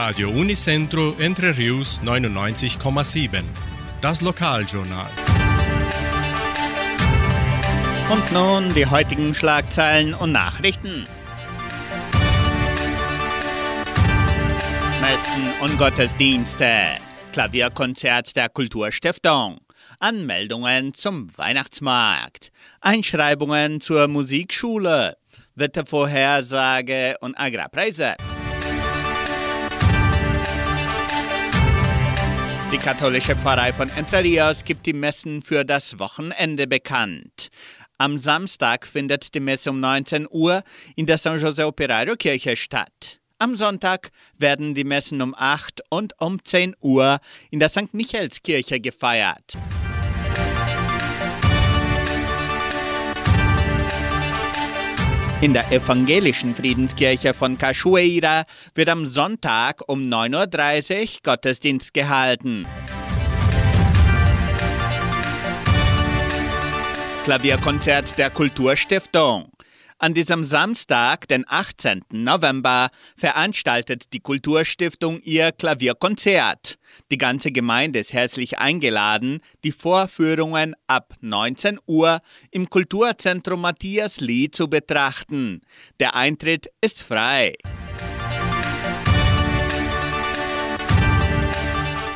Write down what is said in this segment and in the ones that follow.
Radio Unicentro Entre Rius 99,7. Das Lokaljournal. Und nun die heutigen Schlagzeilen und Nachrichten. Messen und Gottesdienste. Klavierkonzert der Kulturstiftung. Anmeldungen zum Weihnachtsmarkt. Einschreibungen zur Musikschule. Wettervorhersage und Agrarpreise. Die katholische Pfarrei von Entre Rios gibt die Messen für das Wochenende bekannt. Am Samstag findet die Messe um 19 Uhr in der San José Operario Kirche statt. Am Sonntag werden die Messen um 8 und um 10 Uhr in der St. Michaelskirche gefeiert. In der evangelischen Friedenskirche von Cachoeira wird am Sonntag um 9.30 Uhr Gottesdienst gehalten. Klavierkonzert der Kulturstiftung. An diesem Samstag, den 18. November, veranstaltet die Kulturstiftung ihr Klavierkonzert. Die ganze Gemeinde ist herzlich eingeladen, die Vorführungen ab 19 Uhr im Kulturzentrum Matthias Lee zu betrachten. Der Eintritt ist frei.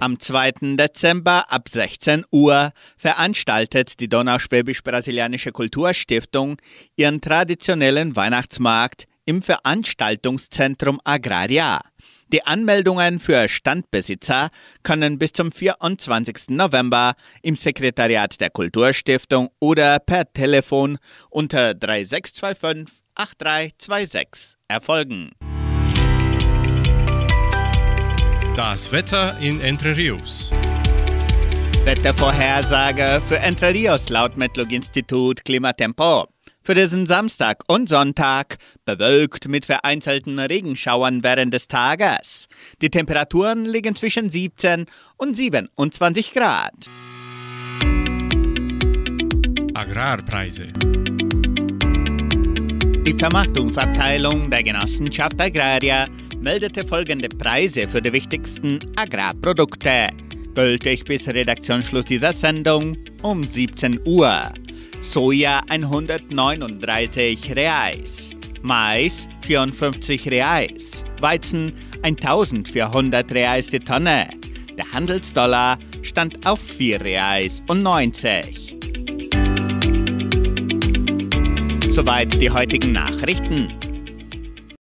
Am 2. Dezember ab 16 Uhr veranstaltet die Donauschwäbisch-Brasilianische Kulturstiftung ihren traditionellen Weihnachtsmarkt im Veranstaltungszentrum Agraria. Die Anmeldungen für Standbesitzer können bis zum 24. November im Sekretariat der Kulturstiftung oder per Telefon unter 3625 8326 erfolgen. Das Wetter in Entre Rios. Wettervorhersage für Entre Rios laut Metlog-Institut Klimatempo. Für diesen Samstag und Sonntag bewölkt mit vereinzelten Regenschauern während des Tages. Die Temperaturen liegen zwischen 17 und 27 Grad. Agrarpreise. Die Vermarktungsabteilung der Genossenschaft Agraria meldete folgende Preise für die wichtigsten Agrarprodukte. Gültig bis Redaktionsschluss dieser Sendung um 17 Uhr. Soja 139 Reais, Mais 54 Reais, Weizen 1400 Reais die Tonne. Der Handelsdollar stand auf 4 Reais und 90. Soweit die heutigen Nachrichten.